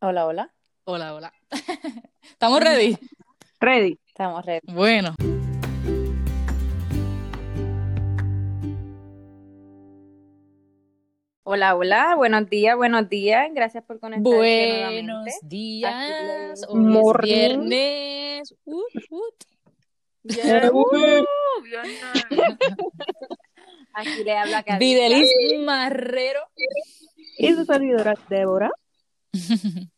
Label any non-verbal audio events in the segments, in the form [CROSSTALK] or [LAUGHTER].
Hola, hola. Hola, hola. [LAUGHS] ¿Estamos ready? Ready. Estamos ready. Bueno. Hola, hola. Buenos días, buenos días. Gracias por conectarse Buenos nuevamente. días. Hoy es viernes. Uh, uh. Yeah, uh. Aquí le habla. Videlis Marrero. Y su servidora Débora. [LAUGHS]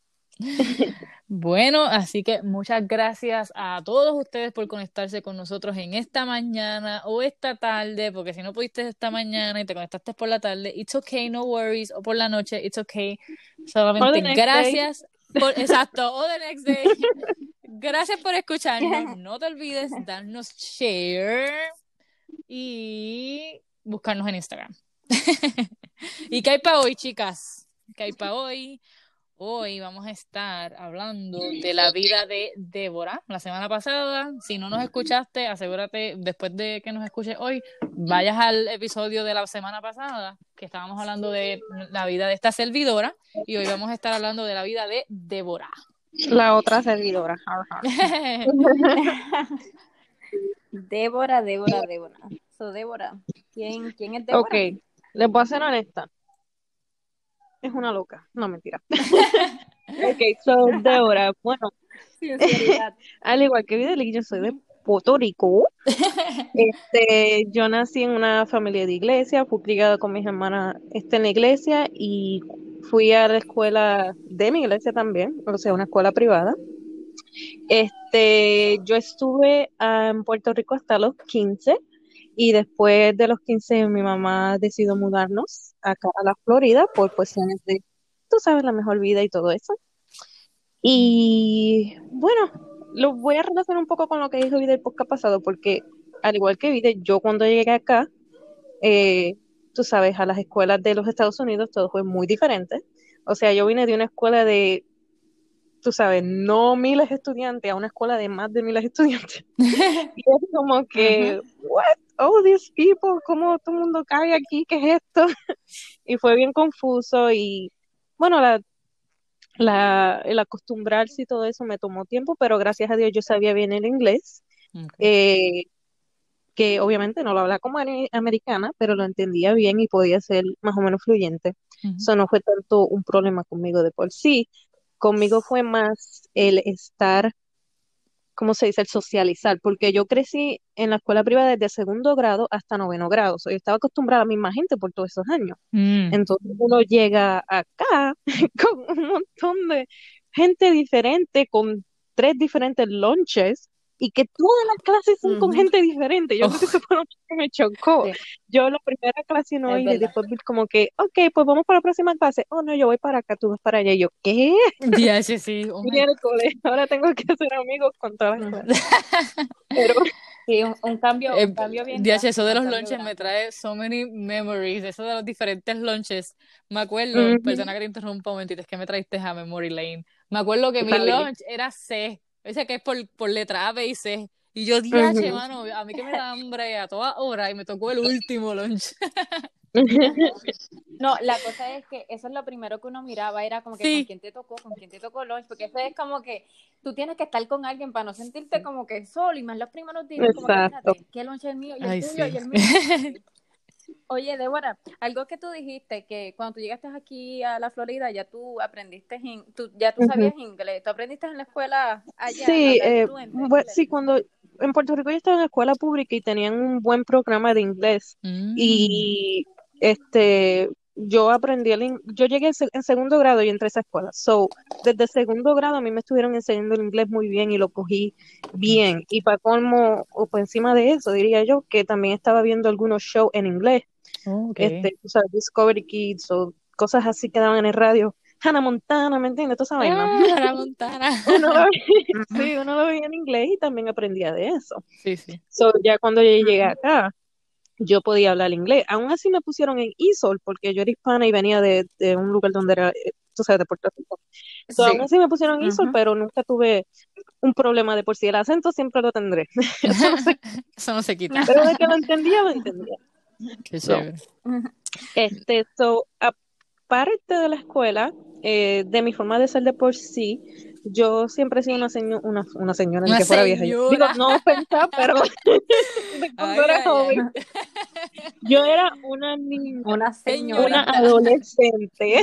Bueno, así que muchas gracias a todos ustedes por conectarse con nosotros en esta mañana o esta tarde, porque si no pudiste esta mañana y te conectaste por la tarde, it's okay, no worries, o por la noche, it's okay. Solamente day. gracias por, exacto, o the next day. Gracias por [LAUGHS] [LAUGHS] escucharnos. No te olvides darnos share y buscarnos en Instagram. ¿Y qué hay para hoy, chicas? ¿Qué hay para hoy? Hoy vamos a estar hablando de la vida de Débora. La semana pasada, si no nos escuchaste, asegúrate, después de que nos escuches hoy, vayas al episodio de la semana pasada, que estábamos hablando de la vida de esta servidora, y hoy vamos a estar hablando de la vida de Débora. La otra servidora. [LAUGHS] Débora, Débora, Débora. So, Débora. ¿Quién, quién es Débora? Ok, les voy a ser honesta. Es una loca. No, mentira. [LAUGHS] ok, so Débora, bueno, Sinceridad. [LAUGHS] al igual que Videli, yo soy de Puerto Rico. Este, yo nací en una familia de iglesia, fui criada con mis hermanas este, en la iglesia y fui a la escuela de mi iglesia también, o sea, una escuela privada. Este, yo estuve ah, en Puerto Rico hasta los 15 y después de los 15 mi mamá decidió mudarnos acá a la Florida por cuestiones de, tú sabes, la mejor vida y todo eso. Y bueno, lo voy a relacionar un poco con lo que dijo Vida el podcast pasado, porque al igual que Vida, yo cuando llegué acá, eh, tú sabes, a las escuelas de los Estados Unidos todo fue muy diferente. O sea, yo vine de una escuela de, tú sabes, no miles de estudiantes a una escuela de más de miles de estudiantes. [LAUGHS] Y es como que, what? All these people, ¿cómo todo el mundo cae aquí? ¿Qué es esto? [LAUGHS] Y fue bien confuso y bueno, la, la, el acostumbrarse y todo eso me tomó tiempo, pero gracias a Dios yo sabía bien el inglés, Ok. eh, que obviamente no lo hablaba como americana, pero lo entendía bien y podía ser más o menos fluyente. Eso no fue tanto un problema conmigo de por sí. Conmigo fue más el estar, ¿cómo se dice? El socializar, porque yo crecí en la escuela privada desde segundo grado hasta noveno grado. O sea, yo estaba acostumbrada a la misma gente por todos esos años. Mm. Entonces uno llega acá [LAUGHS] con un montón de gente diferente, con tres diferentes lunches, y que todas las clases son con Ujú. gente diferente. Yo creo que Oh. eso fue lo que me chocó. Sí, Yo la primera clase no es y verdad. después vi como que, ok, pues vamos para la próxima clase. Oh, no, yo voy para acá, tú vas para allá. Y yo, ¿qué? DH, sí, [LAUGHS] oh my Miércoles, ahora tengo que hacer amigos con todas las clases. [LAUGHS] Pero, Sí, un, un cambio, Eh, un cambio bien DH, eso de los lunches me grande. trae so many memories, eso de los diferentes lunches. Me acuerdo, ujú, perdona que te interrumpa un momentito, es que me traiste a Memory Lane. Me acuerdo que mi lunch era C, ese que es por, por letra A, B y C. Y yo, DH, Ujú. mano, a mí que me da hambre a toda hora y me tocó el último lunch. [LAUGHS] No, la cosa es que eso es lo primero que uno miraba, era como que con quién te tocó, con quién te tocó lunch, porque eso es como que tú tienes que estar con alguien para no sentirte como que solo, y más los primeros días, como que Exacto. ¿qué lunch es el mío? Y el ay, tuyo, y el mío. [LAUGHS] Oye, Débora, algo que tú dijiste, que cuando tú llegaste aquí a la Florida, ya tú aprendiste, in- tú, ya tú sabías inglés, tú aprendiste en la escuela allá, Sí, eh, sí, cuando en Puerto Rico yo estaba en la escuela pública y tenían un buen programa de inglés. Mm, y este yo aprendí el in- yo llegué en segundo grado y entré a esa escuela. So, desde segundo grado a mí me estuvieron enseñando el inglés muy bien y lo cogí bien. Y para colmo, o por encima de eso, diría yo, que también estaba viendo algunos shows en inglés, ok. este, tú sabes, Discovery Kids o cosas así que daban en el radio. Hannah Montana, ¿me entiendes? Toda esa vaina. Ah, Hannah [LAUGHS] Montana. Uno lo veía, [LAUGHS] Ujú. sí, uno lo veía en inglés y también aprendía de eso. Sí, sí. So, ya cuando yo llegué acá, yo podía hablar inglés. Aún así me pusieron en ESOL porque yo era hispana y venía de, de un lugar donde era, eh, tú sabes, de Puerto Rico. So, aún Sí. así me pusieron en Ujú. pero nunca tuve un problema de por sí. El acento siempre lo tendré. [LAUGHS] Eso no sé, Eso no se quita. pero de que lo entendía, lo entendía. [LAUGHS] Qué So, chévere. Este, so, aparte de la escuela, eh, de mi forma de ser de por sí, yo siempre he sido una, seño- una, una señora, Una que fuera vieja. yo. Digo, señora. no ofensa, [LAUGHS] pero [LAUGHS] cuando Ay, era ay, joven, yo era una niña, Una Señora. una señora. adolescente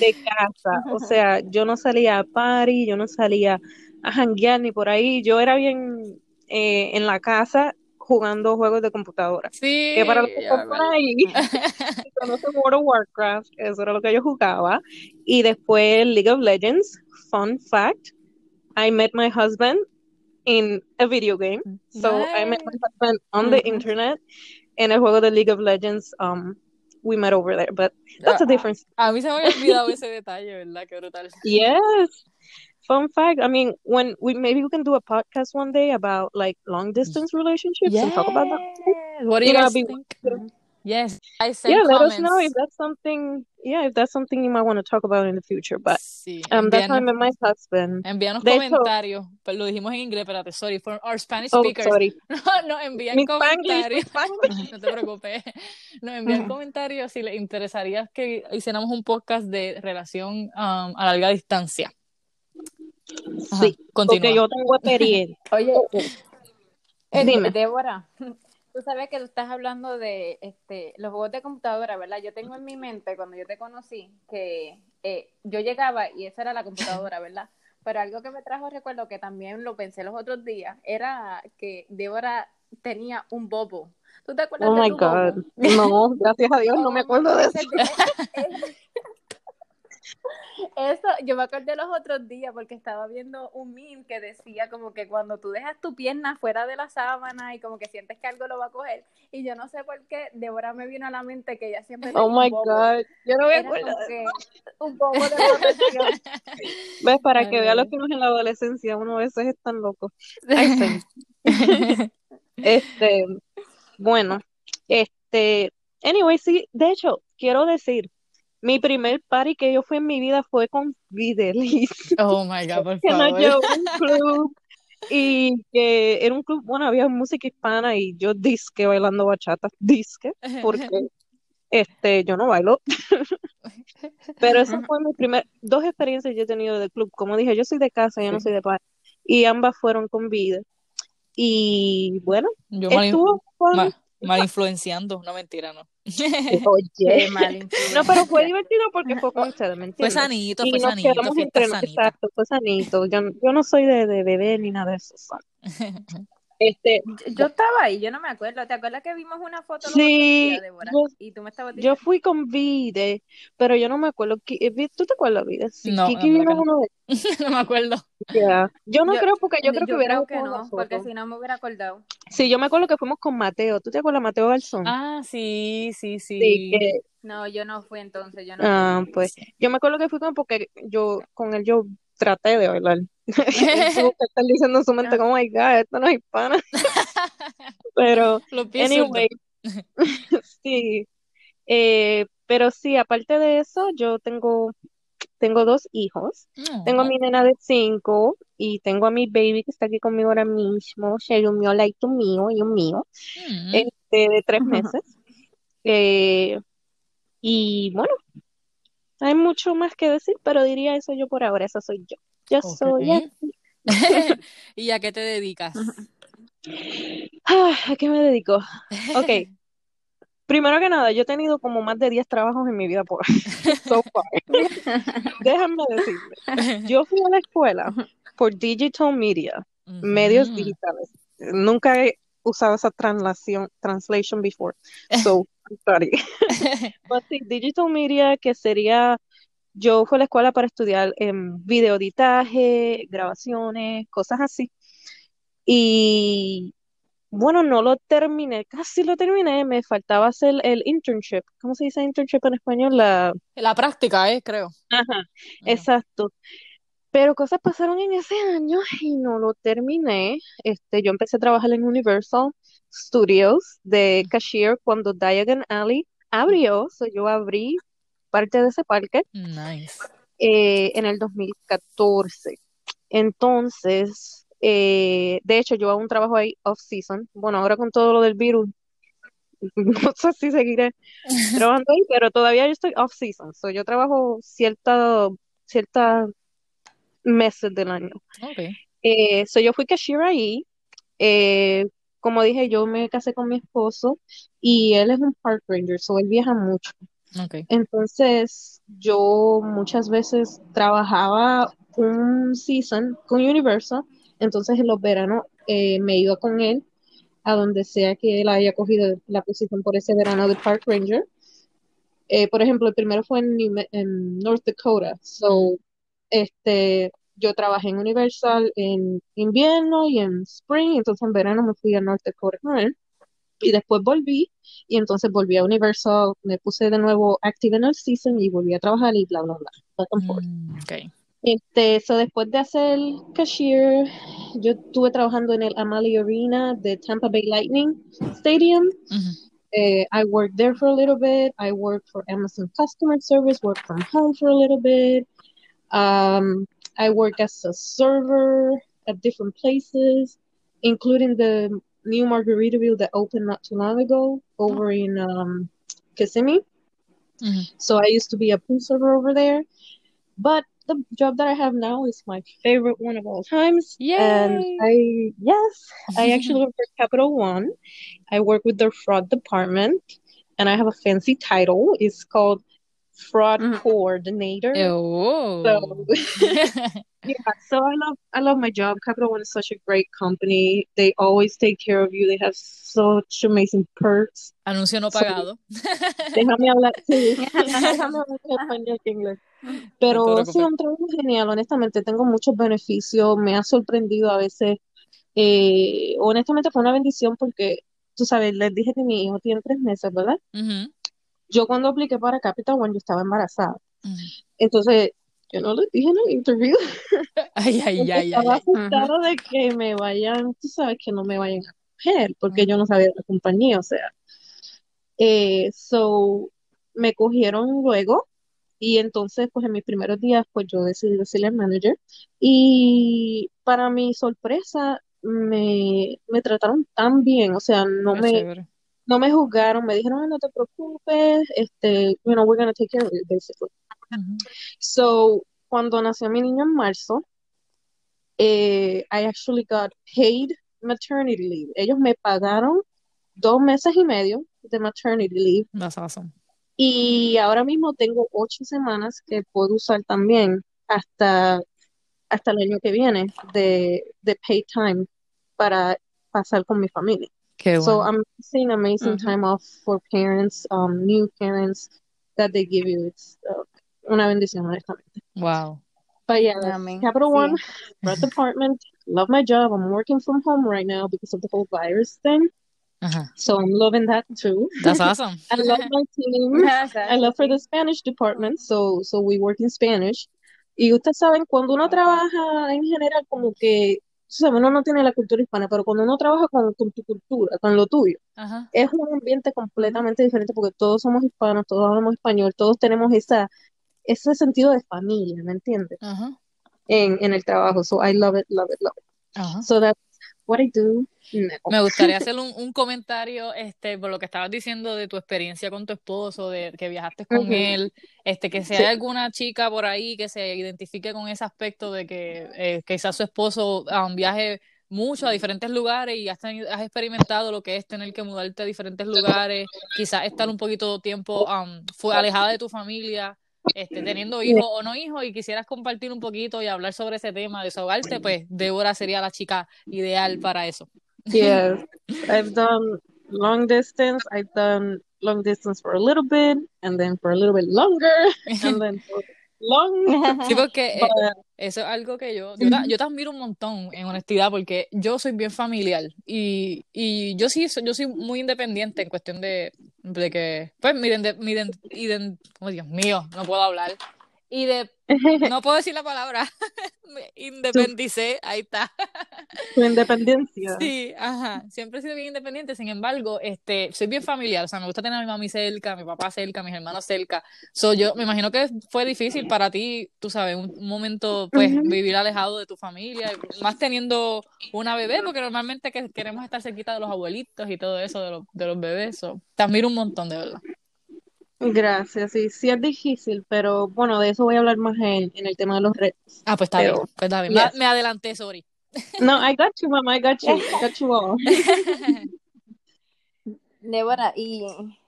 de casa. O sea, yo no salía a party, yo no salía a janguear ni por ahí. Yo era bien eh, en la casa jugando juegos de computadora. Sí, Que para los que están por ahí, [LAUGHS] que conocen World of Warcraft, eso era lo que yo jugaba. Y después League of Legends, fun fact, I met my husband in a video game. So I met my Nice. husband on the Ujú. internet en el juego de League of Legends. Um, we met over there, but that's a Ah, different. A mí se me había olvidado ese detalle, ¿verdad? Qué brutal. Yes. Fun fact. I mean, when we maybe we can do a podcast one day about like long distance relationships and talk about that. Yes. What do You you know, guys be- think? Yes. I send Yeah, let us know comments. if that's something. Yeah, if that's something you might want to talk about in the future. But Sí, um, that's how I envíanos, met my husband. envíanos hecho- comentarios. Pero lo dijimos en inglés, espérate, sorry, for our Spanish Oh, speakers. sorry. [LAUGHS] No, no, envían Mi comentarios. [LAUGHS] No te preocupes. Nos envían comentarios si les interesaría que hiciéramos un podcast de relación um, a larga distancia. Ajá, Sí, continúa. porque yo tengo experiencia. [LAUGHS] Oye, Eh, Dime. Débora, [LAUGHS] tú sabes que tú estás hablando de este, los juegos de computadora, ¿verdad? Yo tengo en mi mente, cuando yo te conocí, que eh, yo llegaba y esa era la computadora, ¿verdad? Pero algo que me trajo recuerdo, que también lo pensé los otros días, era que Débora tenía un bobo. ¿Tú te acuerdas Oh de my tu bobo? God. No, gracias a Dios, no me acuerdo de eso. [LAUGHS] Eso, yo me acordé los otros días porque estaba viendo un meme que decía como que cuando tú dejas tu pierna fuera de la sábana y como que sientes que algo lo va a coger. Y yo no sé por qué, Débora me vino a la mente que ella siempre Oh my bobo. God. Yo no me Era acuerdo. como que un bobo de protección. [LAUGHS] ¿Ves? Para Ay, que vean los que uno en la adolescencia, uno a veces es tan loco. [LAUGHS] Este, bueno, este, anyway, sí, de hecho, quiero decir, mi primer party que yo fui en mi vida fue con Videlis, Oh my God, por que favor. llevó a un club y que era un club, bueno, había música hispana y yo disque bailando bachata, disque, porque este, yo no bailo, pero esa fue mi primer, dos experiencias que yo he tenido del club, como dije, yo soy de casa, yo no soy de party, y ambas fueron con vida, y bueno, Yo estuvo fun. Mal, influenciando, no mentira, no. [LAUGHS] Oye. Mal. No, pero fue divertido porque fue con ustedes, ¿me Fue entiendes? sanito, Y fue nos sanito, quedamos entre sanita. exacto, fue sanito. Yo, yo no soy de, de beber ni nada de eso. ¿sabes? [LAUGHS] Este, Yo, estaba ahí, yo no me acuerdo. ¿Te acuerdas que vimos una foto Sí, yo- Y tú me estabas yo fui con Vide, pero yo no me acuerdo. Eh, ¿Tú te acuerdas, Vide? Sí, No, Kiki vino que uno de [LAUGHS] no me acuerdo. Yeah. Yo no Yo- creo porque yo creo que hubiera creo que no, porque si no me hubiera acordado. Sí, yo me acuerdo que fuimos con Mateo. ¿Tú te acuerdas, Mateo Garzón? Ah, sí, sí, sí. Sí, que, No, yo no fui entonces, yo no ah, pues, yo me acuerdo que fui con porque yo, con él yo traté de bailar. Él tuvo que estar diciendo en su mente, como, oh my God, esto no es hispana. [LAUGHS] Pero, anyway, [LAUGHS] sí. Eh, pero sí, aparte de eso, yo tengo, tengo dos hijos. zurdos. Tengo a mi nena de cinco y tengo a mi baby que está aquí conmigo ahora mismo, Sherumio, like mío y un mío, Mm. este, de tres meses. Eh, y bueno, hay mucho más que decir, pero diría eso yo por ahora, eso soy yo. Yo soy así. [LAUGHS] ¿Y a qué te dedicas? [LAUGHS] Ah, ¿a qué me dedico? Ok, [LAUGHS] primero que nada, yo he tenido como más de 10 trabajos en mi vida por so far. Déjame decirte, yo fui a la escuela por digital media, medios digitales. Nunca he usado esa translación, translation before, so sorry. But sí, digital media, que sería, yo fui a la escuela para estudiar en videoeditaje, grabaciones, cosas así. Y bueno, no lo terminé, casi lo terminé, me faltaba hacer el internship. ¿Cómo se dice internship en español? La, La práctica, ¿eh? Creo. ajá, exacto. Pero cosas pasaron en ese año y no lo terminé. Este, yo empecé a trabajar en Universal Studios de cashier cuando Diagon Alley abrió, so yo abrí parte de ese parque Nice. eh, en el 2014. Entonces, eh, de hecho, yo hago un trabajo ahí off-season. Bueno, ahora con todo lo del virus, [LAUGHS] no sé si seguiré [LAUGHS] trabajando ahí, pero todavía yo estoy off-season, so yo trabajo cierta, ciertas meses del año. Ok. Eh, so yo fui cashier ahí. Eh, como dije, yo me casé con mi esposo y él es un park ranger, so él viaja mucho. Ok. Entonces, yo muchas veces trabajaba un season con Universal, entonces en los veranos eh, me iba con él a donde sea que él haya cogido la posición por ese verano de Park Ranger. Eh, por ejemplo, el primero fue en, en North Dakota, so este, yo trabajé en Universal en invierno y en spring, entonces en verano me fui a North Dakota. Y después volví, y entonces volví a Universal, me puse de nuevo active en el season y volví a trabajar y bla, bla, bla, back and forth. Mm, ok. Este, so después de hacer cashier, yo estuve trabajando en el Amalie Arena de Tampa Bay Lightning Stadium. Eh, I worked there for a little bit. I worked for Amazon customer service, worked from home for a little bit. Um, I worked as a server at different places, including the new Margaritaville that opened not too long ago over in um, Kissimmee. Ujú. So I used to be a pool server over there. But the job that I have now is my favorite one of all times. And Yay! I, yes, I actually work for Capital One. I work with their fraud department and I have a fancy title. It's called Fraud Mhm. Coordinator. Oh. So, [LAUGHS] [LAUGHS] yeah, so I love I love my job. Capital One is such a great company. They always take care of you. They have such amazing perks. Anuncio no So, pagado. [LAUGHS] Déjame hablar, sí, [LAUGHS] [LAUGHS] déjame hablar en español que inglés. Pero sí, preocupes. un trabajo genial, honestamente, tengo muchos beneficios, me ha sorprendido a veces, eh, honestamente fue una bendición porque, tú sabes, les dije que mi hijo tiene tres meses, ¿verdad? Ujú, Yo cuando apliqué para Capital One, yo estaba embarazada, ujú. entonces yo no les dije en el interview, [LAUGHS] Ay, ay, ay, ay, estaba ay. asustada de que me vayan, tú sabes, que no me vayan a coger, porque yo no sabía la compañía, o sea. Eh, so, me cogieron luego y entonces, pues en mis primeros días, pues yo decidí decirle al manager y para mi sorpresa, me, me trataron tan bien, o sea, no Qué me, chévere. no me juzgaron, me dijeron, "Ay, no te preocupes, este, you know, we're gonna take care of it, basically. So, cuando nació mi niño en marzo, eh, I actually got paid maternity leave. Ellos me pagaron dos meses y medio de maternity leave That's awesome. y ahora mismo tengo ocho semanas que puedo usar también hasta, hasta el año que viene de, de paid time para pasar con mi familia. Qué So. I'm seeing amazing time off for parents, um, new parents that they give you. It's uh, una bendición, honestamente. Wow. But yeah, Amén. Capital Sí. One, Red Department, love my job. I'm working from home right now because of the whole virus thing. Ajá. So I'm loving that too. That's [LAUGHS] awesome. I love my team. [LAUGHS] I love for the Spanish department, so so we work in Spanish. Y ustedes saben, cuando uno trabaja en general, como que, tú sabes, uno no tiene la cultura hispana, pero cuando uno trabaja con, con tu cultura, con lo tuyo, Ajá. es un ambiente completamente diferente porque todos somos hispanos, todos hablamos español, todos tenemos esa, ese sentido de familia, ¿me entiendes? Ajá. En, en el trabajo. So I love it, love it, love it. Ajá. So that's what I do. Me gustaría [LAUGHS] hacer un, un comentario este, por lo que estabas diciendo de tu experiencia con tu esposo, de que viajaste con él, este, que si Sí. hay alguna chica por ahí que se identifique con ese aspecto de que eh, quizás su esposo um, viaje mucho a diferentes lugares y has, tenido- has experimentado lo que es tener que mudarte a diferentes lugares, quizás estar un poquito tiempo um, fue alejada de tu familia, este, teniendo hijos o no hijos y quisieras compartir un poquito y hablar sobre ese tema, desahogarte, pues Débora sería la chica ideal para eso. Yes, I've done long distance. I've done long distance for a little bit, and then for a little bit longer, and then for long. [LAUGHS] Sí, porque eh, eso es algo que yo, yo, te- yo te admiro un montón en honestidad, porque yo soy bien familiar y, y yo sí, soy- yo soy muy independiente en cuestión de, de que, pues, mi, iden- mi iden- iden- oh, Dios mío, no puedo hablar. Y de, no puedo decir la palabra, [LAUGHS] me independicé, ahí está. Tu independencia. Sí, ajá, siempre he sido bien independiente, sin embargo, este, soy bien familiar, o sea, me gusta tener a mi mami cerca, a mi papá cerca, a mis hermanos cerca. So, yo me imagino que fue difícil para ti, tú sabes, un, un momento, pues, vivir alejado de tu familia, más teniendo una bebé, porque normalmente que queremos estar cerquita de los abuelitos y todo eso de los, de los bebés. So, te admiro un montón, de verdad. Gracias, sí, sí es difícil, pero bueno, de eso voy a hablar más en, en el tema de los retos. Ah, pues está Pero, bien, pues está bien. Me, yes. me adelanté, sorry. No, I got you, mama, I got you, I got you all. [LAUGHS] Débora, y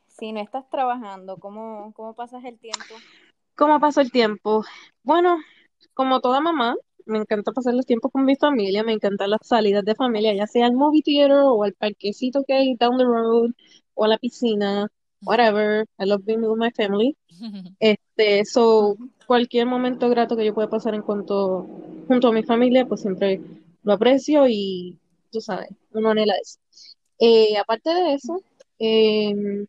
si no estás trabajando, ¿cómo, cómo pasas el tiempo? ¿Cómo pasó el tiempo? Bueno, como toda mamá, me encanta pasar los tiempos con mi familia, me encantan las salidas de familia, ya sea al movie theater o al parquecito que hay down the road o a la piscina, whatever. I love being with my family. [LAUGHS] Este, so, cualquier momento grato que yo pueda pasar en cuanto junto a mi familia, pues siempre lo aprecio y tú sabes, uno anhela eso. Eh, aparte de eso, em,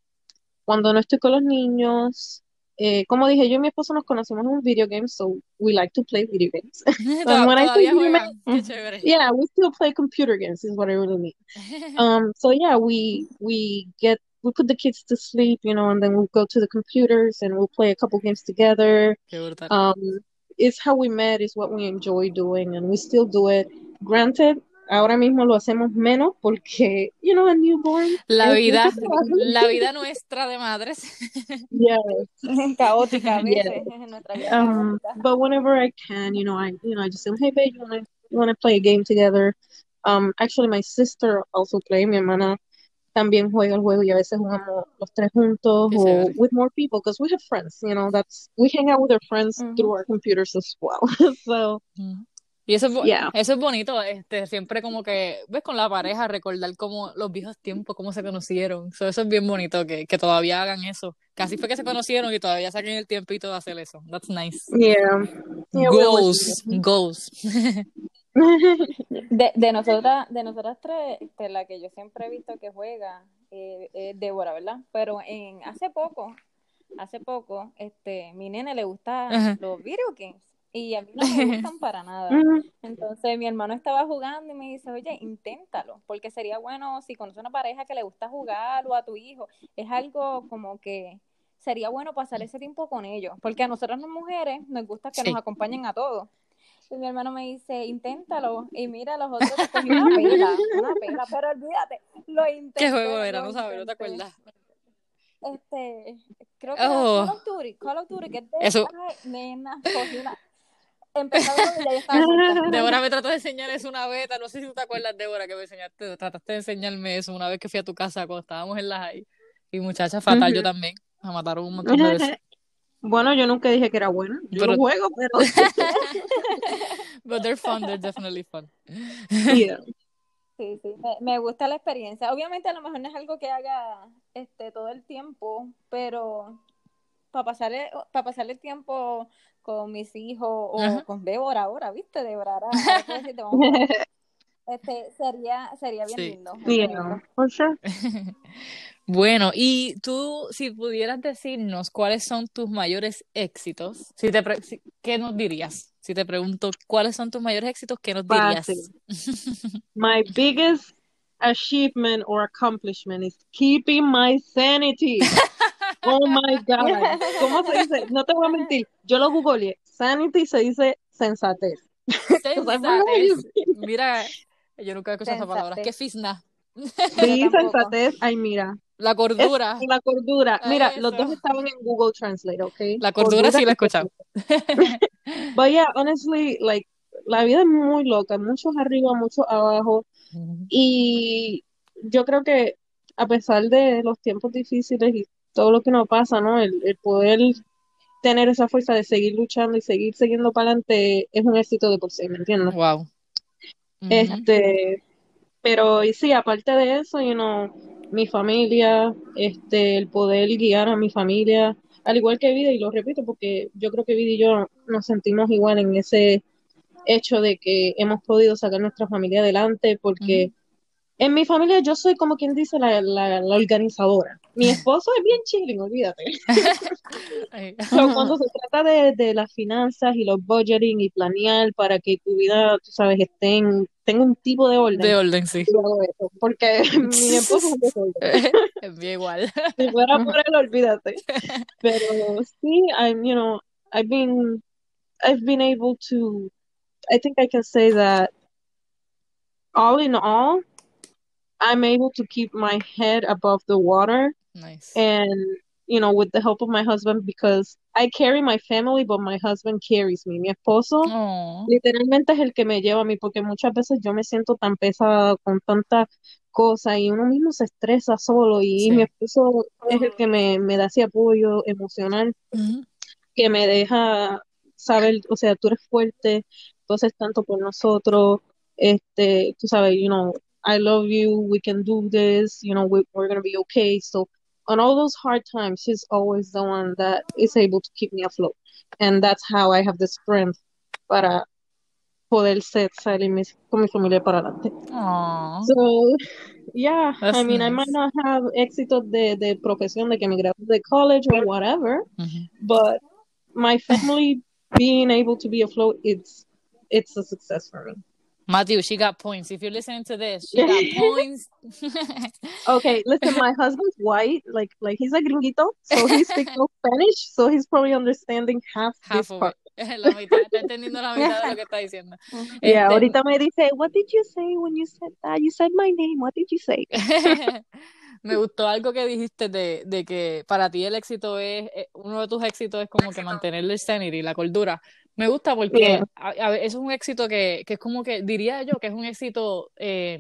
cuando no estoy con los niños, eh, como dije, yo y mi esposo nos conocimos en un video game, so we like to play video games. [LAUGHS] Toda- when I say video games, yeah, we still play computer games, is what I really mean. [LAUGHS] Um, so yeah, we we get we put the kids to sleep, you know, and then we'll go to the computers and we'll play a couple games together. Um, it's how we met, it's what we enjoy doing, and we still do it. Granted, ahora mismo lo hacemos menos porque, you know, a newborn. La vida, la vida nuestra de madres. [LAUGHS] [LAUGHS] Yes. Caótica a Yeah. veces, nuestra Um, caótica. but whenever I can, you know, I you know I just say, hey babe, you wanna you wanna play a game together? Um, actually my sister also play, mi hermana también juega el juego y a veces jugamos los tres juntos o with more people because we have friends, you know, that's we hang out with our friends through our computers as well. [LAUGHS] So Mm. Y eso es, yeah. eso es bonito, este, siempre como que, ves, con la pareja, recordar como los viejos tiempos, cómo se conocieron. So, eso es bien bonito, que, que todavía hagan eso. Casi fue que se conocieron y todavía saquen el tiempito de hacer eso. That's nice. Yeah. Yeah, Goals, goals. [LAUGHS] De, de nosotras, de nosotras tres, este, la que yo siempre he visto que juega eh, es Débora, ¿verdad? Pero en hace poco, hace poco, este, mi nene le gustan Ajá. los video games y a mí no me gustan [LAUGHS] para nada. Entonces mi hermano estaba jugando y me dice, oye, inténtalo, porque sería bueno si conoces una pareja que le gusta jugar o a tu hijo, es algo como que sería bueno pasar ese tiempo con ellos, porque a nosotras las mujeres nos gusta que Sí. nos acompañen a todos. Y mi hermano me dice, inténtalo, y mira, los otros te cogí una pela, una pela, pero olvídate, lo intenté. ¿Qué juego era? No sabes, no te acuerdas. Este, creo que Oh. Call of Duty, Call of Duty, que es de, Eso. ay, nena, cogí una. [LAUGHS] Débora me trató de enseñar eso una beta, no sé si tú te acuerdas, Débora, que me enseñaste, trataste de enseñarme eso una vez que fui a tu casa cuando estábamos en la high. Y muchacha fatal, yo también. Me mataron un montón de veces. Bueno, yo nunca dije que era buena. Yo Pero- lo juego, pero [LAUGHS] [LAUGHS] But they're fun, they're definitely fun. yeah. [LAUGHS] Sí, sí, me, me gusta la experiencia. Obviamente a lo mejor no es algo que haga este todo el tiempo, pero para pasar el, para pasar el tiempo con mis hijos o con Débora ahora, ¿viste? Débora, ahora, vamos a. este, sería, sería bien Sí. lindo. bien lindo. sure. [LAUGHS] Bueno, y tú, si pudieras decirnos cuáles son tus mayores éxitos, si te pre- si- ¿qué nos dirías? Si te pregunto cuáles son tus mayores éxitos, ¿qué nos dirías? [LAUGHS] My biggest achievement or accomplishment is keeping my sanity. [LAUGHS] Oh my God. ¿Cómo se dice? No te voy a mentir. Yo lo googleé. Sanity se dice sensatez. Sensatez. Mira, yo nunca he escuchado esa palabra. ¿Qué fisna? [LAUGHS] Sí, sensatez. Ay, mira. La Es cordura. la cordura. Mira, los dos estaban en Google Translate, ¿ok? La cordura sí la he escuchado. [LAUGHS] But yeah, honestly, like, la vida es muy loca. Muchos arriba, muchos abajo. Y yo creo que a pesar de los tiempos difíciles y todo lo que nos pasa, ¿no? El, el poder tener esa fuerza de seguir luchando y seguir siguiendo para adelante es un éxito de por sí, ¿me entiendes? Wow. Este, pero y sí, aparte de eso, you know, mi familia, este, el poder guiar a mi familia, al igual que Vida, y lo repito porque yo creo que Vida y yo nos sentimos igual en ese hecho de que hemos podido sacar nuestra familia adelante, porque en mi familia yo soy como quien dice la, la, la organizadora, Mi [LAUGHS] esposo es bien chilling, olvídate. [LAUGHS] Pero cuando se trata de, de las finanzas y los budgeting y planear para que tu vida, tú sabes, esté en, tenga un tipo de orden, De orden, sí. eso, porque [LAUGHS] mi esposo es un desorden. Es bien igual. Si fuera por él, olvídate. Pero sí, I'm, you know, I've been, I've been able to, I think I can say that all in all, I'm able to keep my head above the water Nice. and, you know, with the help of my husband because I carry my family, but my husband carries me. Mi esposo literalmente es el que me lleva a mí porque muchas veces yo me siento tan pesada con tanta cosa y uno mismo se estresa solo y Sí. mi esposo es el que me, me da ese apoyo emocional que me deja saber, o sea, tú eres fuerte, haces tanto por nosotros, este, tú sabes, you know, I love you, we can do this, you know, we, we're gonna be okay. So on all those hard times, he's always the one that is able to keep me afloat. And that's how I have the strength para poder ser, salir mis- con mi familia para adelante. Aw. So, yeah, That's I mean, I might not have éxitos de, de profesión, de que me gradué de college or whatever, Ujú. but my family [LAUGHS] being able to be afloat, it's it's a success for me. Matthew, she got points. If you're listening to this, she got [LAUGHS] points. Okay, listen, my husband's white, like like he's a gringuito, so he speaks no Spanish, so he's probably understanding half this Half of part. it. [LAUGHS] La mitad, está entendiendo la mitad de lo que está diciendo. [LAUGHS] Yeah, Este, ahorita me dice, what did you say when you said that? You said my name. What did you say? Me gustó algo que dijiste de, de que para ti el éxito es, eh, uno de tus éxitos es como que mantener el sanity, la cordura. Me gusta porque a- eso es un éxito que, que es como que, diría yo, que es un éxito eh,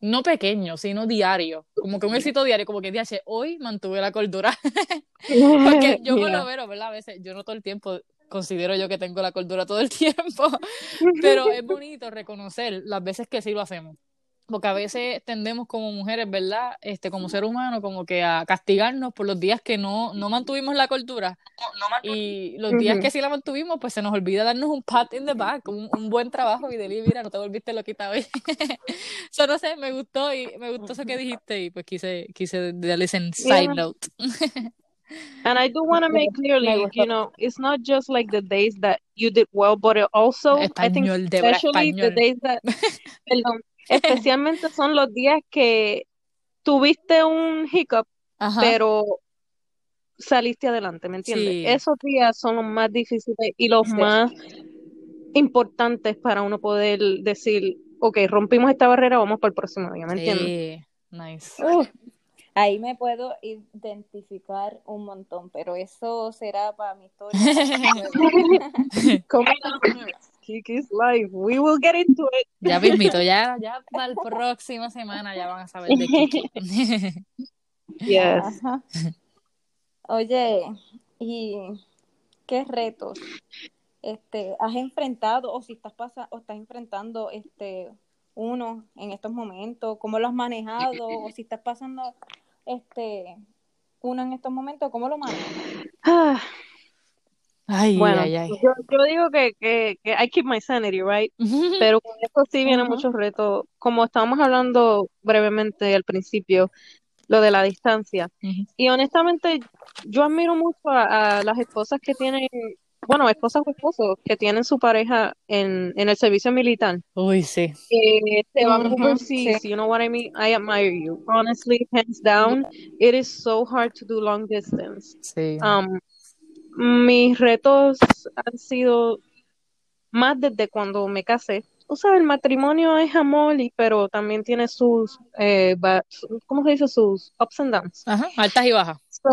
no pequeño, sino diario. Como que un éxito diario, como que dije, hoy mantuve la cordura. [LAUGHS] [LAUGHS] Porque yo por lo menos, ¿verdad? A veces, yo no todo el tiempo considero yo que tengo la cordura todo el [LAUGHS] tiempo, pero es bonito reconocer las veces que sí lo hacemos. Porque a veces tendemos como mujeres, ¿verdad? Este, como ser humano, como que a castigarnos por los días que no, no mantuvimos la cordura. Y los días que sí la mantuvimos, pues se nos olvida darnos un pat in the back, un, un buen trabajo y decir, mira, no te volviste loquita hoy. [LAUGHS] Yo no sé, me gustó y me gustó eso que dijiste y pues quise, quise darles en side Yeah. note. And I do want to [LAUGHS] make clearly, you know, it's not just like the days that you did well, but it also, I think, Español, especially the español. days that, [LAUGHS] perdón, [LAUGHS] especialmente son los días que tuviste un hiccup, Ajá. pero saliste adelante, ¿me entiendes? Sí. Esos días son los más difíciles y los Sí. más importantes para uno poder decir, ok, rompimos esta barrera, vamos para el próximo día, ¿me entiendes? Sí, nice. Ahí me puedo identificar un montón, pero eso será para mi historia. [LAUGHS] [LAUGHS] Kiki's Life, we will get into it. Ya mismito, ya, [LAUGHS] ya para la próxima semana ya van a saber de [LAUGHS] Kiki. Yes. Ajá. Oye, ¿y qué retos este has enfrentado o si estás pasa o estás enfrentando este uno en estos momentos? ¿Cómo lo has manejado? O si estás pasando este uno en estos momentos, ¿cómo lo manejas? Ay, Bueno, ay, ay. yo, yo digo que, que, que I keep my sanity, right? [LAUGHS] Pero con eso sí vienen Ujú. muchos retos. Como estábamos hablando brevemente al principio, lo de la distancia. Y honestamente, yo admiro mucho a, a las esposas que tienen, bueno, esposas o esposos que tienen su pareja en, en el servicio militar. Uy, sí. Que se van overseas, you know what I mean? I admire you. Honestly, hands down, it is so hard to do long distance. Sí. Um, mis retos han sido más desde cuando me casé. Tú sabes, el matrimonio es amor, y, pero también tiene sus, eh, ¿cómo se dice? Sus ups and downs. Ajá, altas y bajas. So,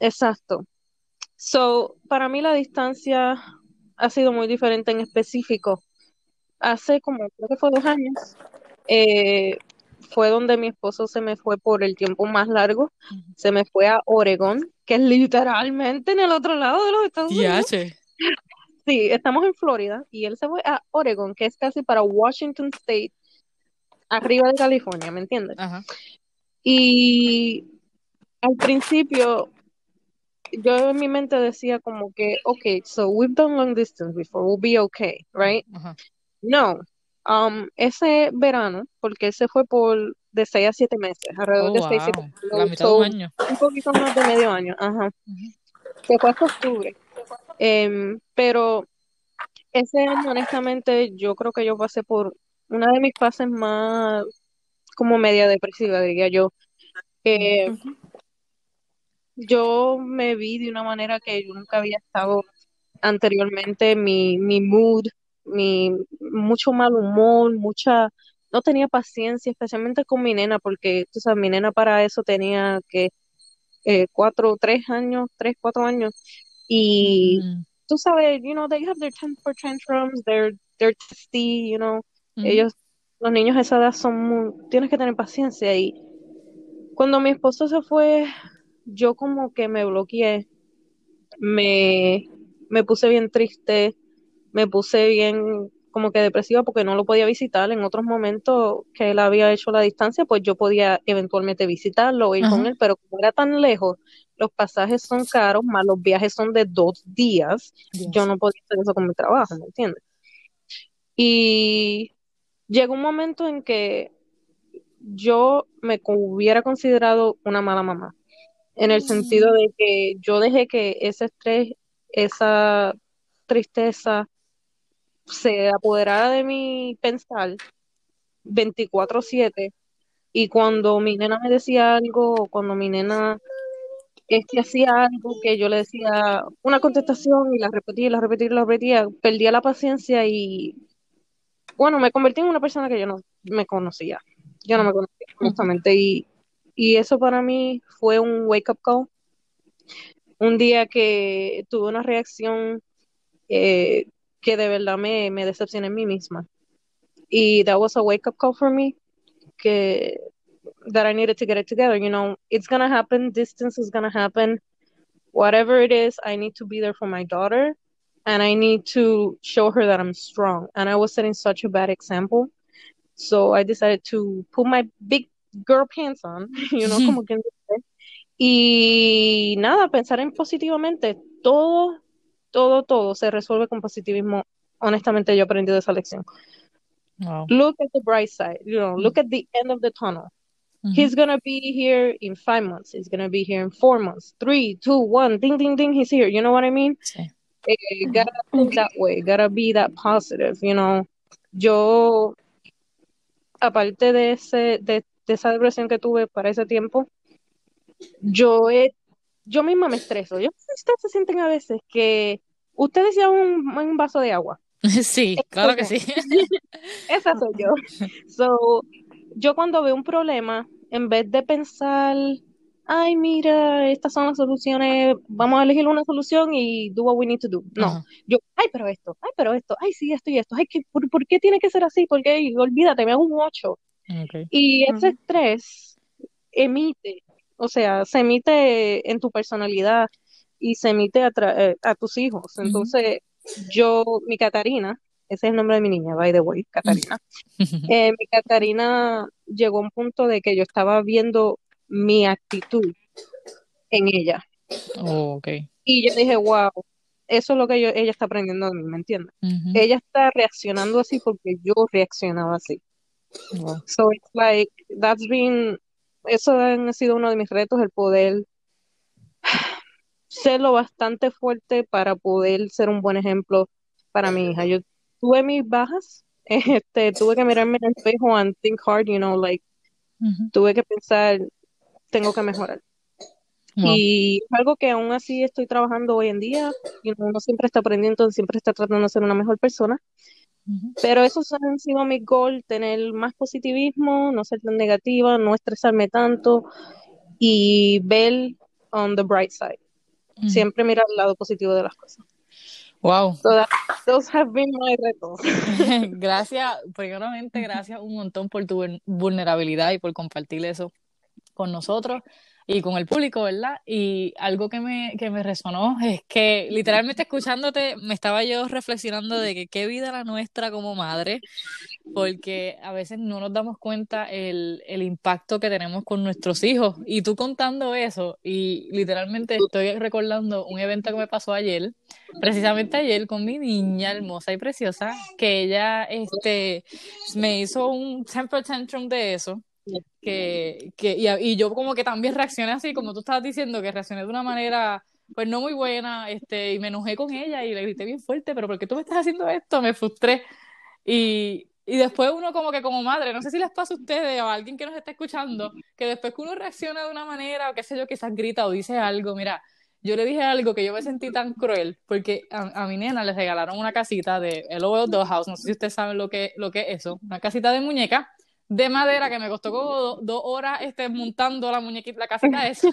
exacto. So, para mí la distancia ha sido muy diferente en específico. Hace como, creo que fue dos años, eh, fue donde mi esposo se me fue por el tiempo más largo. Se me fue a Oregón, que es literalmente en el otro lado de los Estados Unidos. [LAUGHS] Sí, estamos en Florida y él se fue a Oregon, que es casi para Washington State, arriba de California, ¿me entiendes? Y al principio yo en mi mente decía como que, okay, so we've done long distance before, we'll be okay, right? No, um, ese verano, porque él se fue por de 6 a 7 meses, alrededor Oh, de 6 a 7 wow. meses. La mitad de un So, año. un poquito más de medio año, ajá. Que fue hasta octubre. Em, pero ese año, honestamente, yo creo que yo pasé por una de mis fases más como media depresiva, diría yo. Eh, yo me vi de una manera que yo nunca había estado anteriormente, mi, mi mood, mi mucho mal humor, mucha, no tenía paciencia, especialmente con mi nena, porque tú sabes, mi nena para eso tenía que eh, cuatro, tres años, tres, cuatro años, y Mm, tú sabes, you know, they have their temper tantrums, they're, they're testy, you know, ujú. ellos, los niños a esa edad son muy, tienes que tener paciencia, y cuando mi esposo se fue, yo como que me bloqueé, me, me puse bien triste, me puse bien como que depresiva porque no lo podía visitar. En otros momentos que él había hecho la distancia, pues yo podía eventualmente visitarlo o ir con él, pero como era tan lejos, los pasajes son caros, más los viajes son de dos días, yo no podía hacer eso con mi trabajo, ¿me entiendes? Y llegó un momento en que yo me hubiera considerado una mala mamá, en el sentido de que yo dejé que ese estrés, esa tristeza se apoderara de mi pensar 24/7 y cuando mi nena me decía algo, o cuando mi nena este hacía algo que yo le decía una contestación y la repetía y la repetía y la repetía, perdía la paciencia y bueno, me convertí en una persona que yo no me conocía. Yo no me conocía, honestamente. Y, y eso para mí fue un wake up call. Un día que tuve una reacción eh, que de verdad me, me decepcioné en mí misma. Y that was a wake up call for me. Que that I needed to get it together. You know, it's gonna happen. Distance is gonna happen. Whatever it is, I need to be there for my daughter, and I need to show her that I'm strong. And I was setting such a bad example, so I decided to put my big girl pants on. [LAUGHS] You know, [LAUGHS] como quien dice. Y nada, pensar en positivamente. Todo, todo, todo se resuelve con positivismo. Honestamente, yo aprendí de esa lección. Wow. Look at the bright side. You know, look at the end of the tunnel. Ujú. He's gonna be here in five months. He's gonna be here in four months. Three, two, one. Ding, ding, ding. He's here. You know what I mean? Sí. Eh, gotta think that way. Gotta be that positive. You know. Yo, aparte de ese, de, de esa depresión que tuve para ese tiempo, yo he, yo misma me estreso. Yo no sé si ustedes se sienten a veces que ustedes llevan un, un vaso de agua. [LAUGHS] Sí, claro que sí. [LAUGHS] Esa soy yo. [LAUGHS] So, yo cuando veo un problema, en vez de pensar, ay, mira, estas son las soluciones, vamos a elegir una solución y do what we need to do. No, yo, ay, pero esto, ay, pero esto, ay, sí, esto y esto, ay, ¿qué- por, por qué tiene que ser así? Porque, olvídate, me hago un 8. Okay. Y ese estrés emite, o sea, se emite en tu personalidad y se emite a, tra- eh, a tus hijos. Entonces, yo, mi Catarina, ese es el nombre de mi niña, by the way, Catarina. [LAUGHS] Eh, mi Catarina llegó a un punto de que yo estaba viendo mi actitud en ella. Oh, okay. Y yo dije, wow, eso es lo que yo- ella está aprendiendo de mí, ¿me entiendes? Ella está reaccionando así porque yo reaccionaba así. Wow. So it's like, that's been, eso ha sido uno de mis retos, el poder ser lo bastante fuerte para poder ser un buen ejemplo para mi hija. Yo tuve mis bajas, [LAUGHS] este, tuve que mirarme en el espejo and think hard, you know, like, tuve que pensar, tengo que mejorar. Wow. Y es algo que aún así estoy trabajando hoy en día, y uno siempre está aprendiendo, siempre está tratando de ser una mejor persona. Pero esos han sido mis goals, tener más positivismo, no ser tan negativa, no estresarme tanto y ver on the bright side. Siempre mirar el lado positivo de las cosas. Wow. So that- those have been my retos. [LAUGHS] Gracias, primeramente, gracias un montón por tu vul- vulnerabilidad y por compartir eso con nosotros y con el público, ¿verdad? Y algo que me, que me resonó es que literalmente escuchándote me estaba yo reflexionando de que qué vida la nuestra como madre, porque a veces no nos damos cuenta el, el impacto que tenemos con nuestros hijos. Y tú contando eso, y literalmente estoy recordando un evento que me pasó ayer, precisamente ayer con mi niña hermosa y preciosa, que ella este, me hizo un temper tantrum de eso. Que, que y, y, yo como que también reaccioné así, como tú estabas diciendo, que reaccioné de una manera pues no muy buena, este, y me enojé con ella y le grité bien fuerte, pero ¿por qué tú me estás haciendo esto? Me frustré. Y, y después uno como que como madre, no sé si les pasa a ustedes o a alguien que nos está escuchando, que después que uno reacciona de una manera o qué sé yo, quizás grita o dice algo, mira, yo le dije algo que yo me sentí tan cruel porque a, mi nena le regalaron una casita de LOL Dollhouse, no sé si ustedes saben lo que, lo que es eso, una casita de muñeca de madera que me costó como dos horas este, montando la muñequita, la casita [LAUGHS] esa.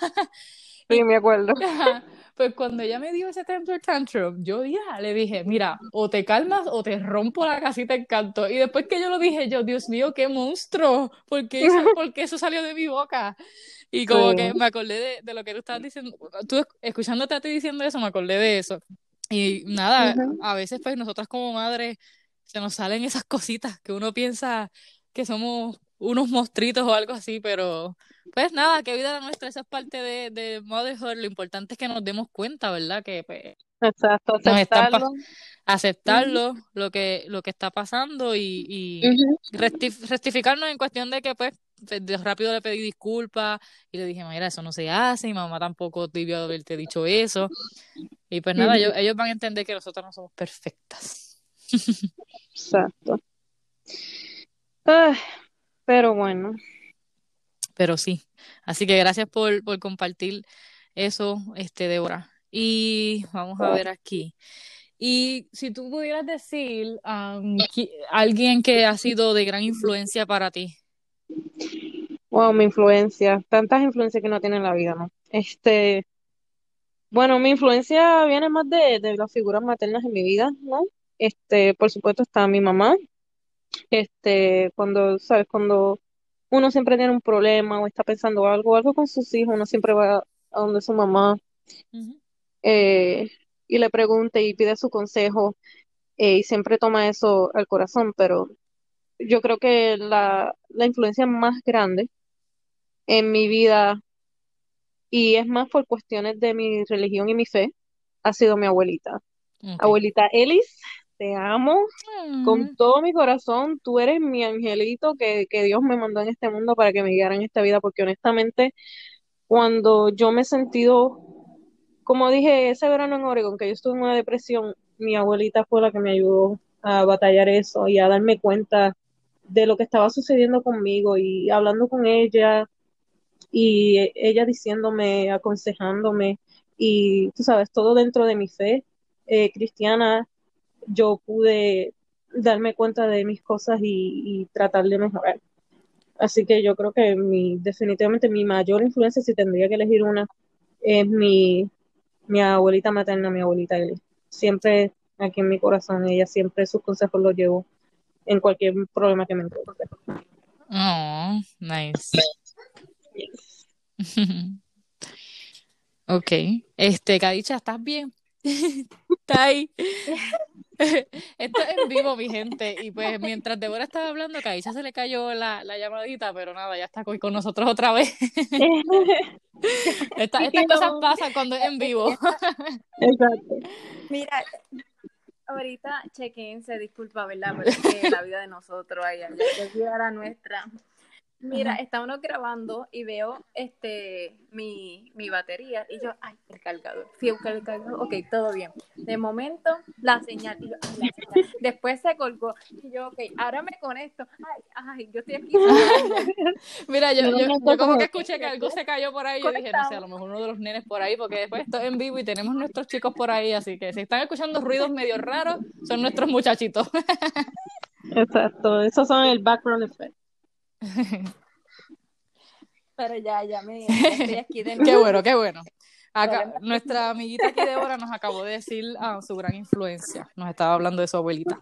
Sí, me acuerdo. [LAUGHS] Pues cuando ella me dio ese temper tantrum, yo ya le dije, mira, o te calmas o te rompo la casita en canto. Y después que yo lo dije, yo, Dios mío, qué monstruo, porque eso, [LAUGHS] porque eso salió de mi boca. Y como que me acordé de, de, lo que tú estabas diciendo, tú escuchándote a ti diciendo eso, me acordé de eso. Y nada, a veces pues nosotras como madres se nos salen esas cositas que uno piensa que somos unos monstruitos o algo así, pero pues nada, que vida la nuestra, esa es parte de, de motherhood, lo importante es que nos demos cuenta, ¿verdad? Que pues Exacto, aceptarlo. aceptarlo, lo que lo que está pasando y, y rectificarnos en cuestión de que pues de rápido le pedí disculpas y le dije, mira, eso no se hace, y mamá tampoco debió haberte dicho eso. Y pues nada, ellos, ellos van a entender que nosotros no somos perfectas. [LAUGHS] Exacto. Pero bueno. Pero sí. Así que gracias por, por compartir eso, este, Débora. Y vamos a ver aquí. Y si tú pudieras decir a alguien que ha sido de gran influencia para ti. Wow, mi influencia, tantas influencias que no tiene en la vida, ¿no? Este, bueno, mi influencia viene más de, de las figuras maternas en mi vida, ¿no? Este, por supuesto está mi mamá. Este, cuando, sabes, cuando uno siempre tiene un problema o está pensando algo, algo con sus hijos, uno siempre va a donde su mamá eh, y le pregunta y pide su consejo eh, y siempre toma eso al corazón, pero yo creo que la, la influencia más grande en mi vida, y es más por cuestiones de mi religión y mi fe, ha sido mi abuelita. Abuelita Elis, te amo con mm. todo mi corazón. Tú eres mi angelito que, que, Dios me mandó en este mundo para que me guiara en esta vida, porque honestamente, cuando yo me he sentido, como dije ese verano en Oregon, que yo estuve en una depresión, mi abuelita fue la que me ayudó a batallar eso y a darme cuenta de lo que estaba sucediendo conmigo y hablando con ella y ella diciéndome, aconsejándome y tú sabes, todo dentro de mi fe eh, cristiana, yo pude darme cuenta de mis cosas y, tratar de mejorar. Así que yo creo que mi, definitivamente mi mayor influencia, si tendría que elegir una, es mi, mi abuelita materna, mi abuelita Eli. Siempre aquí en mi corazón, ella siempre sus consejos los llevo en cualquier problema que me encuentre. Oh, nice. [LAUGHS] ok. Este, Cadicha, ¿estás bien? [LAUGHS] Está ahí. [LAUGHS] Esto es en vivo, mi gente. Y pues mientras Débora estaba hablando, Cadicha se le cayó la, la llamadita, pero nada, ya está con, con nosotros otra vez. [LAUGHS] estas cosas pasan cuando es en vivo. Exacto. Mira, ahorita chequense, disculpa, ¿verdad? Pero es que la vida de nosotros, ahí, la nuestra. Mira, estábamos grabando y veo este mi, mi batería y yo, ay, el cargador. Fui a buscar el cargador, ok, todo bien. De momento, la señal, y yo, ay, la señal. Después se colgó y yo, ok, ahora me conecto. Ay, ay, yo estoy aquí. [LAUGHS] Mira, yo, yo, yo, como que escuché que algo se cayó por ahí y dije, no sé, a lo mejor uno de los nenes por ahí, porque después esto es en vivo y tenemos nuestros chicos por ahí, así que si están escuchando ruidos medio raros, son nuestros muchachitos. [LAUGHS] Exacto, esos son el background effect. Pero ya, ya me [LAUGHS] estoy aquí de [LAUGHS] Qué bueno, qué bueno. Acá, nuestra amiguita aquí Débora nos acabó de decir ah, su gran influencia. Nos estaba hablando de su abuelita.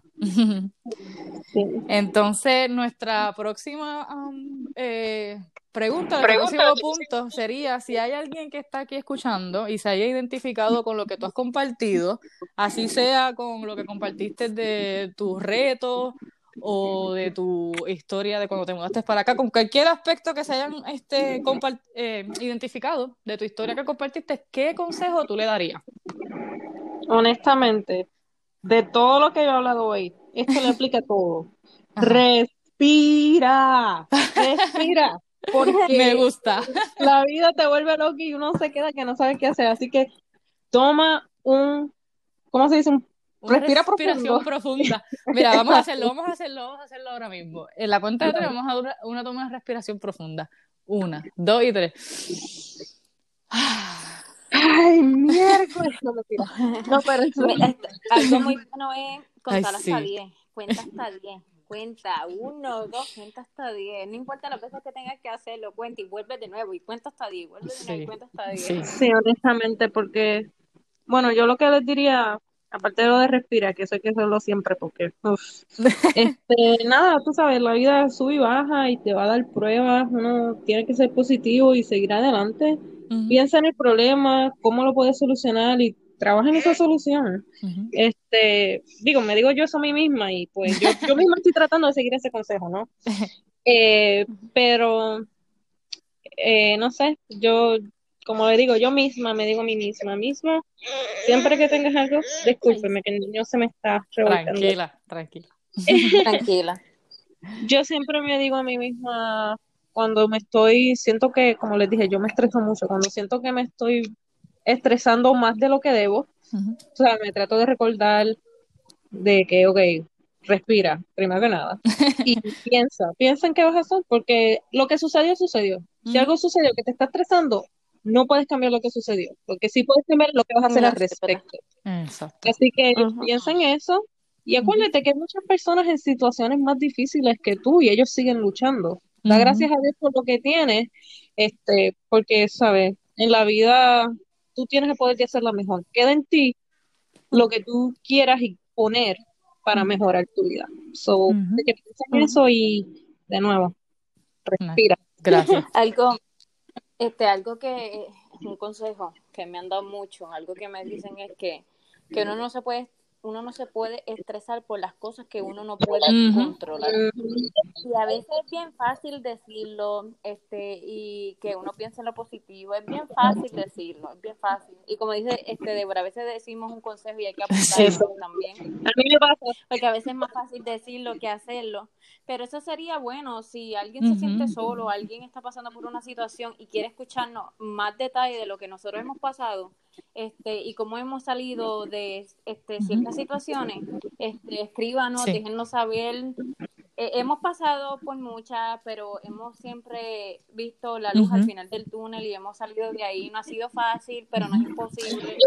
Entonces, nuestra próxima um, eh, pregunta, el próximo punto sería si hay alguien que está aquí escuchando y se haya identificado con lo que tú has compartido, así sea con lo que compartiste de tus retos o de tu historia de cuando te mudaste para acá, con cualquier aspecto que se hayan este, eh, identificado de tu historia que compartiste, ¿qué consejo tú le darías? Honestamente, de todo lo que yo he hablado hoy, esto le aplica [LAUGHS] todo. Respira, respira. Porque Me gusta. la vida te vuelve loco y uno se queda que no sabe qué hacer. Así que toma un, ¿cómo se dice? Un- Una Respira respiración profunda. Mira, vamos a hacerlo, vamos a hacerlo, vamos a hacerlo ahora mismo. En la cuenta de tres vamos a dar una toma de respiración profunda. Una, dos y tres. Ay, miércoles. No, mentira. No, pero eso- Me- este, algo muy [LAUGHS] bueno es contar Ay, sí. hasta 10. Cuenta hasta 10. Cuenta uno, dos, cuenta hasta 10. No importa las veces que tengas que hacerlo, cuenta y vuelve de nuevo y cuenta hasta 10. Vuelve de nuevo Sí. y cuenta hasta 10. Sí. Sí, honestamente, porque, bueno, yo lo que les diría, aparte de lo de respirar, que eso hay que hacerlo siempre, porque, uf, [LAUGHS] este, nada, tú sabes, la vida sube y baja y te va a dar pruebas, uno tiene que ser positivo y seguir adelante. Piensa en el problema, cómo lo puedes solucionar y trabaja en esa solución. Este, digo, me digo yo eso a mí misma y pues yo, yo misma estoy tratando de seguir ese consejo, ¿no? [LAUGHS] Eh, pero, eh, no sé, yo, como le digo, yo misma me digo a mí misma, misma, siempre que tengas algo, discúlpeme que el niño se me está revolcando. Tranquila, tranquila. [LAUGHS] [LAUGHS] Tranquila. Yo siempre me digo a mí misma, cuando me estoy, siento que, como les dije, yo me estreso mucho, cuando siento que me estoy estresando más de lo que debo, o sea, me trato de recordar de que, ok, respira, primero que nada, [LAUGHS] y piensa, piensa en qué vas a hacer, porque lo que sucedió, sucedió. Si algo sucedió que te está estresando, no puedes cambiar lo que sucedió, porque sí puedes cambiar lo que vas a hacer No, al respecto. Exacto. Así que Ujú. piensa en eso y acuérdate que hay muchas personas en situaciones más difíciles que tú y ellos siguen luchando. Da gracias a Dios por lo que tienes, este, porque, sabes, en la vida tú tienes el poder de hacerla mejor. Queda en ti lo que tú quieras y poner para mejorar tu vida. So, que piensa en eso y de nuevo, respira. Gracias. [LAUGHS] Algo, este, algo que, un consejo que me han dado mucho, algo que me dicen es que, que uno no se puede, uno no se puede estresar por las cosas que uno no puede controlar. Y a veces es bien fácil decirlo, este, y que uno piense en lo positivo, es bien fácil decirlo, es bien fácil. Y como dice este Débora, a veces decimos un consejo y hay que apuntarlo también. A mí me pasa. Porque a veces es más fácil decirlo que hacerlo. Pero eso sería bueno si alguien se siente solo, alguien está pasando por una situación y quiere escucharnos más detalle de lo que nosotros hemos pasado este, y cómo hemos salido de este, ciertas situaciones, este, escríbanos, Sí. déjennos saber. Eh, hemos pasado por muchas, pero hemos siempre visto la luz al final del túnel y hemos salido de ahí. No ha sido fácil, pero no es imposible.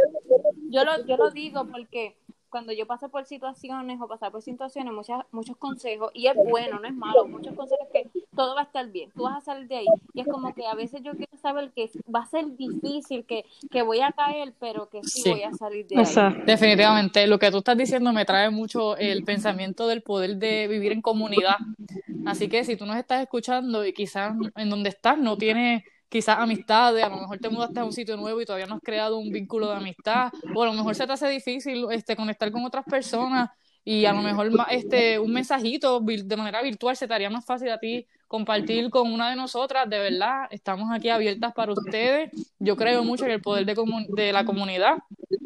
Yo lo, yo lo digo porque cuando yo paso por situaciones o pasar por situaciones, muchas, muchos consejos, y es bueno, no es malo, muchos consejos que todo va a estar bien, tú vas a salir de ahí. Y es como que a veces yo quiero saber que va a ser difícil, que, que voy a caer, pero que sí, Sí. voy a salir de ahí. Exacto. Definitivamente, lo que tú estás diciendo me trae mucho el pensamiento del poder de vivir en comunidad. Así que si tú nos estás escuchando y quizás en donde estás no tienes quizás amistades, a lo mejor te mudaste a un sitio nuevo y todavía no has creado un vínculo de amistad, o a lo mejor se te hace difícil este, conectar con otras personas y a lo mejor este, un mensajito de manera virtual se te haría más fácil a ti compartir con una de nosotras, de verdad, estamos aquí abiertas para ustedes. Yo creo mucho en el poder de, de la comunidad.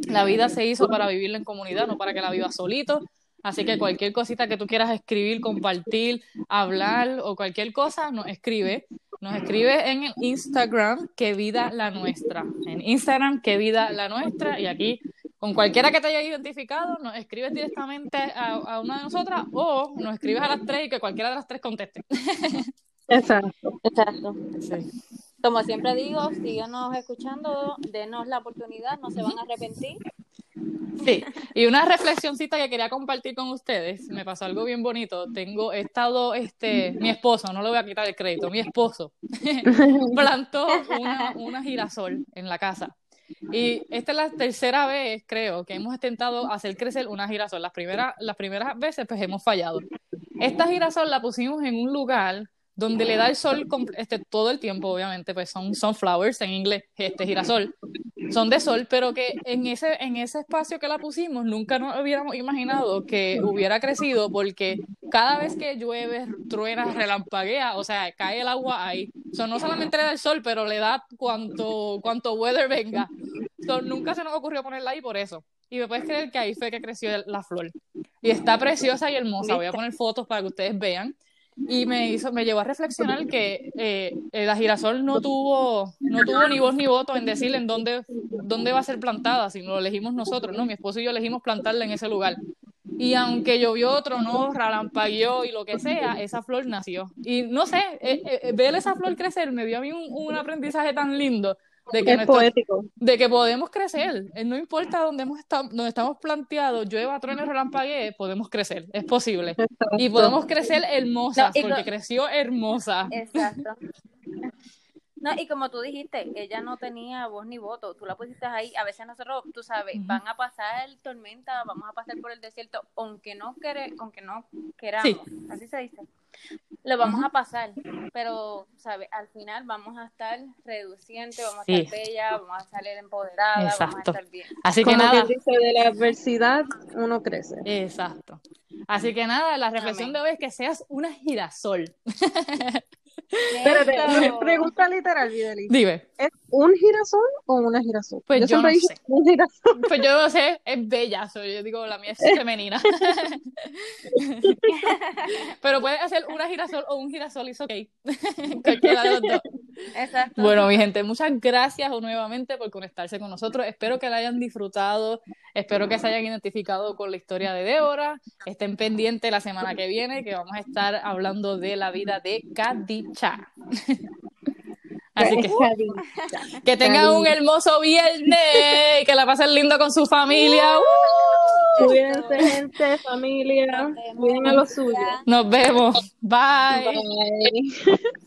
La vida se hizo para vivirla en comunidad, no para que la vivas solito. Así que cualquier cosita que tú quieras escribir, compartir, hablar o cualquier cosa, nos escribe. Nos escribe en el Instagram, que vida la nuestra. En Instagram, que vida la nuestra. Y aquí, con cualquiera que te haya identificado, nos escribes directamente a, a una de nosotras o nos escribes a las tres y que cualquiera de las tres conteste. Exacto. Exacto. Sí. Como siempre digo, síganos escuchando, denos la oportunidad, no se van a arrepentir. Sí, y una reflexioncita que quería compartir con ustedes, me pasó algo bien bonito. Tengo, he estado, este, mi esposo, no le voy a quitar el crédito, mi esposo [LAUGHS] plantó una, una girasol en la casa. Y esta es la tercera vez, creo, que hemos intentado hacer crecer una girasol. Las primeras, las primeras veces, pues hemos fallado. Esta girasol la pusimos en un lugar donde le da el sol este, todo el tiempo, obviamente, pues son sunflowers en inglés, este girasol, son de sol, pero que en ese, en ese espacio que la pusimos nunca nos hubiéramos imaginado que hubiera crecido porque cada vez que llueve, truena, relampaguea, o sea, cae el agua ahí. So, no solamente le da el sol, pero le da cuanto, cuanto weather venga. So, nunca se nos ocurrió ponerla ahí por eso. Y me puedes creer que ahí fue que creció la flor. Y está preciosa y hermosa. Voy a poner fotos para que ustedes vean. Y me hizo, me llevó a reflexionar que eh, la girasol no tuvo, no tuvo ni voz ni voto en decir en dónde, dónde va a ser plantada, sino lo elegimos nosotros, ¿no? Mi esposo y yo elegimos plantarla en ese lugar. Y aunque llovió, tronó, relampagueó y lo que sea, esa flor nació. Y no sé, eh, eh, ver esa flor crecer me dio a mí un, un aprendizaje tan lindo de que, Es nuestro- poético. de que podemos crecer. Eh, No importa dónde, hemos estado, donde estamos planteados, llueva, truene, relampaguee, podemos crecer. Es posible. Y podemos crecer hermosas, No, porque creció hermosa. Exacto. No, y como tú dijiste, ella no tenía voz ni voto, tú la pusiste ahí, a veces nosotros, tú sabes, van a pasar tormenta, vamos a pasar por el desierto, aunque no quere, aunque no queramos, así se dice, lo vamos a pasar, pero, sabes, al final vamos a estar reducientes, vamos a estar bellas, vamos a salir empoderadas, vamos a estar bien. Así que nada. dice, de la adversidad uno crece. Exacto. Así que nada, la reflexión Amén. de hoy es que seas una girasol. [LAUGHS] [LAUGHS] Espérate, Eso. pregunta literal, Videli. Dime, ¿Es un girasol o una girasol? Pues yo siempre no dije sé. [LAUGHS] un girasol. pues yo no sé, es bella, soy, yo digo, la mía es [LAUGHS] femenina. Pero puedes hacer una girasol o un girasol, es ok. Cualquiera de los dos. Exacto. Bueno, mi gente, muchas gracias nuevamente por conectarse con nosotros. Espero que la hayan disfrutado, espero que se hayan identificado con la historia de Débora. Estén pendientes la semana que viene, que vamos a estar hablando de la vida de Kadicha. Así que que tengan un hermoso viernes, que la pasen lindo con su familia. ¡Uh! Cuídense, gente, familia. Cuiden a los suyos. Nos vemos. Bye. Bye.